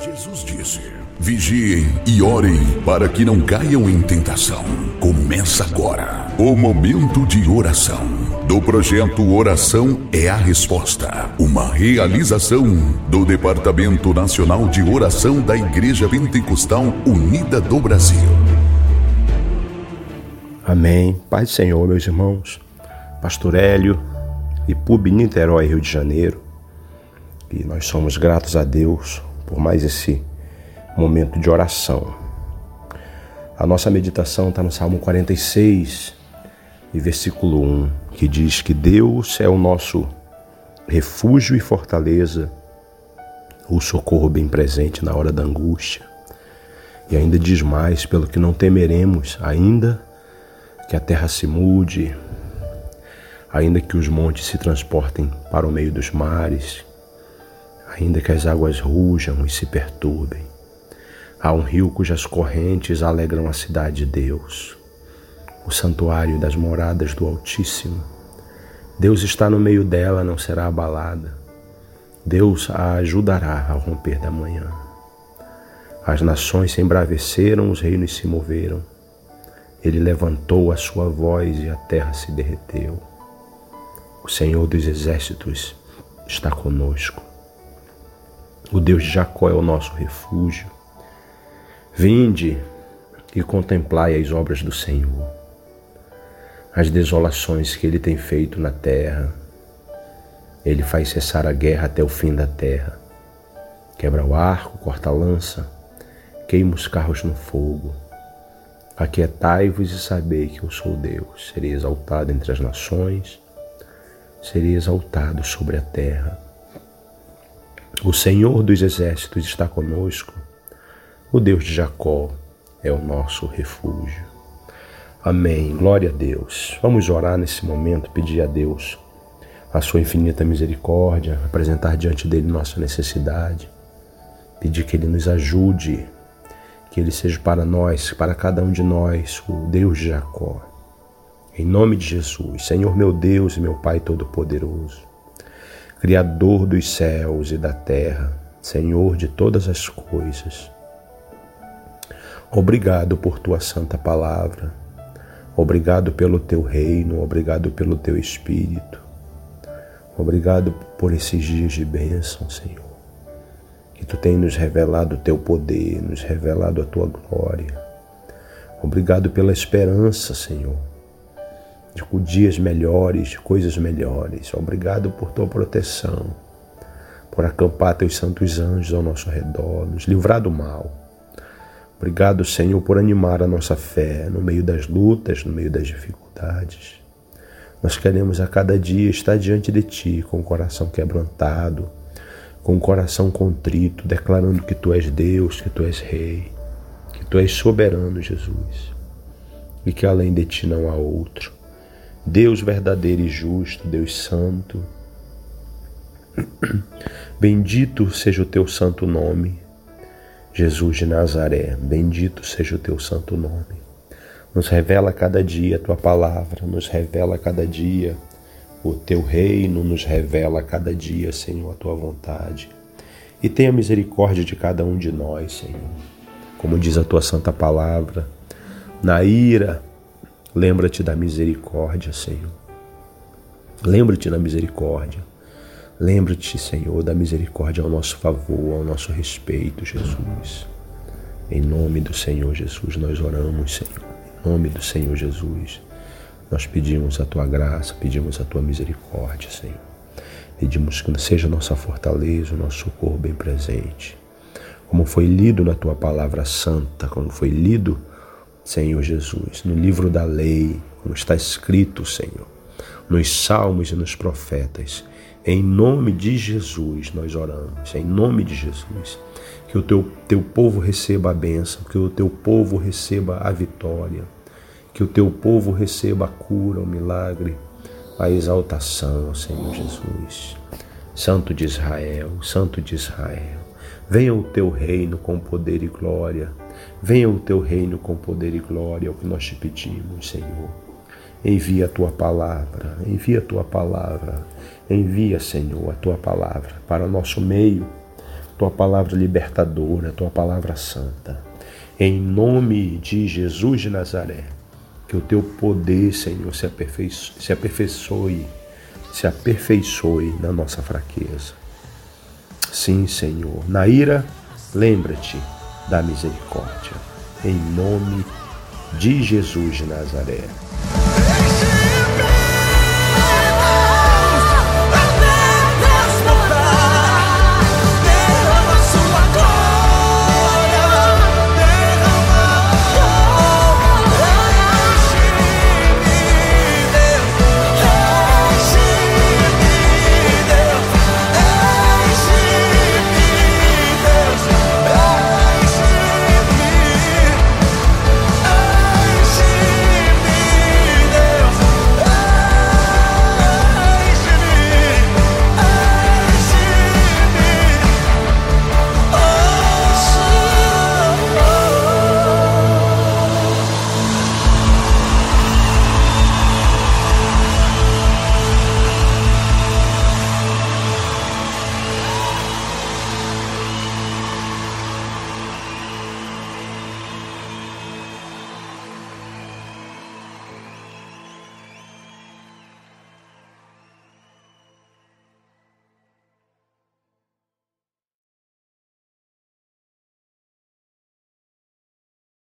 Jesus disse: Vigiem e orem para que não caiam em tentação. Começa agora o momento de oração do projeto Oração é a Resposta, uma realização do Departamento Nacional de Oração da Igreja Pentecostal Unida do Brasil. Amém. Pai do Senhor, meus irmãos, Pastor Hélio e PUB Niterói, Rio de Janeiro, e nós somos gratos a Deus por mais esse momento de oração. A nossa meditação está no Salmo 46 e versículo 1, que diz que Deus é o nosso refúgio e fortaleza, o socorro bem presente na hora da angústia. E ainda diz mais, pelo que não temeremos, ainda que a terra se mude, ainda que os montes se transportem para o meio dos mares, ainda que as águas rujam e se perturbem. Há um rio cujas correntes alegram a cidade de Deus, o santuário das moradas do Altíssimo. Deus está no meio dela, não será abalada. Deus a ajudará ao romper da manhã. As nações se embraveceram, os reinos se moveram. Ele levantou a sua voz e a terra se derreteu. O Senhor dos exércitos está conosco. O Deus de Jacó é o nosso refúgio. Vinde e contemplai as obras do Senhor, as desolações que ele tem feito na terra. Ele faz cessar a guerra até o fim da terra. Quebra o arco, corta a lança, queima os carros no fogo. Aquietai-vos e sabei que eu sou Deus. Serei exaltado entre as nações, serei exaltado sobre a terra. O Senhor dos exércitos está conosco. O Deus de Jacó é o nosso refúgio. Amém. Glória a Deus. Vamos orar nesse momento, pedir a Deus a sua infinita misericórdia, apresentar diante dele nossa necessidade, pedir que ele nos ajude, que ele seja para nós, para cada um de nós, o Deus de Jacó. Em nome de Jesus, Senhor meu Deus e meu Pai Todo-Poderoso. Criador dos céus e da terra, Senhor de todas as coisas. Obrigado por tua santa palavra, obrigado pelo teu reino, obrigado pelo teu espírito, obrigado por esses dias de bênção, Senhor. Que tu tem nos revelado o teu poder, nos revelado a tua glória. Obrigado pela esperança, Senhor dias melhores, coisas melhores. Obrigado por tua proteção, por acampar teus santos anjos ao nosso redor, nos livrar do mal. Obrigado, Senhor, por animar a nossa fé no meio das lutas, no meio das dificuldades. Nós queremos a cada dia estar diante de Ti com o coração quebrantado, com o coração contrito, declarando que Tu és Deus, que Tu és Rei, que Tu és soberano, Jesus, e que além de Ti não há outro. Deus verdadeiro e justo, Deus santo. Bendito seja o teu santo nome, Jesus de Nazaré, bendito seja o teu santo nome. Nos revela cada dia a tua palavra, nos revela cada dia o teu reino, nos revela cada dia, Senhor, a tua vontade. E tenha misericórdia de cada um de nós, Senhor. Como diz a tua santa palavra, na ira, Lembra-te da misericórdia, Senhor. Lembra-te da misericórdia. Lembra-te, Senhor, da misericórdia ao nosso favor, ao nosso respeito, Jesus. Em nome do Senhor Jesus, nós oramos, Senhor. Em nome do Senhor Jesus, nós pedimos a tua graça, pedimos a tua misericórdia, Senhor. Pedimos que seja nossa fortaleza, o nosso socorro bem presente. Como foi lido na tua palavra santa, como foi lido Senhor Jesus, no livro da lei, como está escrito, Senhor, nos salmos e nos profetas. Em nome de Jesus nós oramos, em nome de Jesus. Que o teu, teu povo receba a bênção, que o teu povo receba a vitória, que o teu povo receba a cura, o milagre, a exaltação, Senhor Jesus. Santo de Israel, Santo de Israel, venha o teu reino com poder e glória Venha o teu reino com poder e glória, é o que nós te pedimos, Senhor. Envia a tua palavra, envia a tua palavra, envia, Senhor, a tua palavra para o nosso meio, tua palavra libertadora, tua palavra santa. Em nome de Jesus de Nazaré, que o teu poder, Senhor, se aperfeiçoe, se aperfeiçoe, se aperfeiçoe na nossa fraqueza. Sim, Senhor, na ira, lembra-te da misericórdia. Em nome de Jesus de Nazaré.